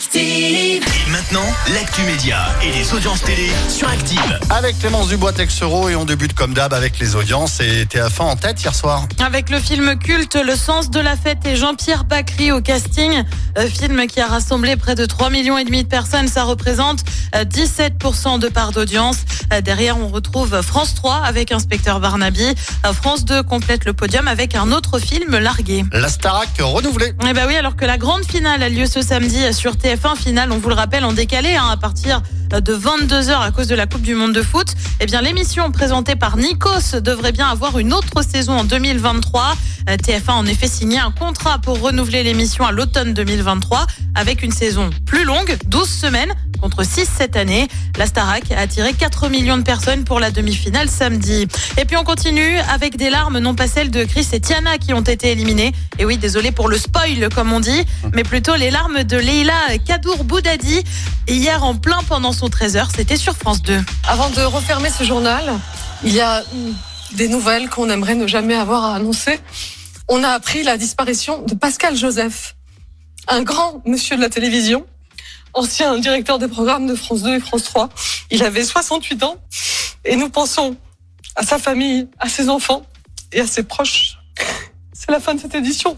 Active. Et maintenant, l'actu média et les audiences télé sur Active. Avec Clémence Dubois Texero et on débute comme d'hab avec les audiences et TF1 en tête hier soir. Avec le film culte Le sens de la fête et Jean-Pierre Bacry au casting, un film qui a rassemblé près de 3 millions et demi de personnes, ça représente euh, 17% de part d'audience. Euh, Derrière, on retrouve France 3 avec Inspecteur Barnaby. Euh, France 2 complète le podium avec un autre film largué. La Starac renouvelée. Eh ben oui, alors que la grande finale a lieu ce samedi sur TF1, finale, on vous le rappelle, en décalé, hein, à partir de 22h à cause de la Coupe du Monde de foot. Eh bien, l'émission présentée par Nikos devrait bien avoir une autre saison en 2023. Euh, TF1 a en effet signé un contrat pour renouveler l'émission à l'automne 2023 avec une saison plus longue, 12 semaines contre 6 cette année. La Starac a attiré 4 millions de personnes pour la demi-finale samedi. Et puis on continue avec des larmes, non pas celles de Chris et Tiana qui ont été éliminées. Et oui, désolé pour le spoil comme on dit, mais plutôt les larmes de Leila Kadour Boudadi. Hier en plein pendant son 13h, c'était sur France 2. Avant de refermer ce journal, il y a des nouvelles qu'on aimerait ne jamais avoir à annoncer. On a appris la disparition de Pascal Joseph, un grand monsieur de la télévision, ancien directeur des programmes de France 2 et France 3. Il avait 68 ans et nous pensons à sa famille, à ses enfants et à ses proches. C'est la fin de cette édition.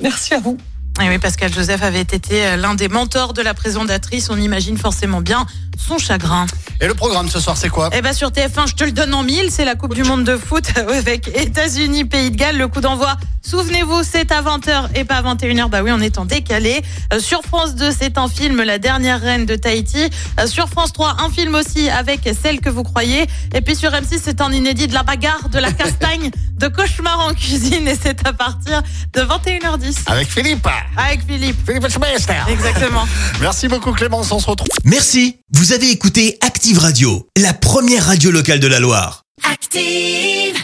Merci à vous. Et oui, Pascal Joseph avait été euh, l'un des mentors de la présentatrice. On imagine forcément bien son chagrin. Et le programme ce soir c'est quoi? Eh ben sur TF1, je te le donne en mille, c'est la Coupe du Monde de foot avec États-Unis, Pays de Galles. Le coup d'envoi, souvenez-vous, c'est à 20h et pas à 21h. Bah oui, on est en décalé. Euh, sur France 2, c'est un film, La dernière reine de Tahiti. Euh, sur France 3, un film aussi avec Celle que vous croyez. Et puis sur M6, c'est un inédit de la bagarre, de la castagne, de cauchemar en cuisine. Et c'est à partir de 21h10. Avec Philippe. Avec Philippe. Philippe Schmeister. Exactement. Merci beaucoup Clémence, on se retrouve. Merci, vous avez écouté Active Radio, la première radio locale de la Loire. Active.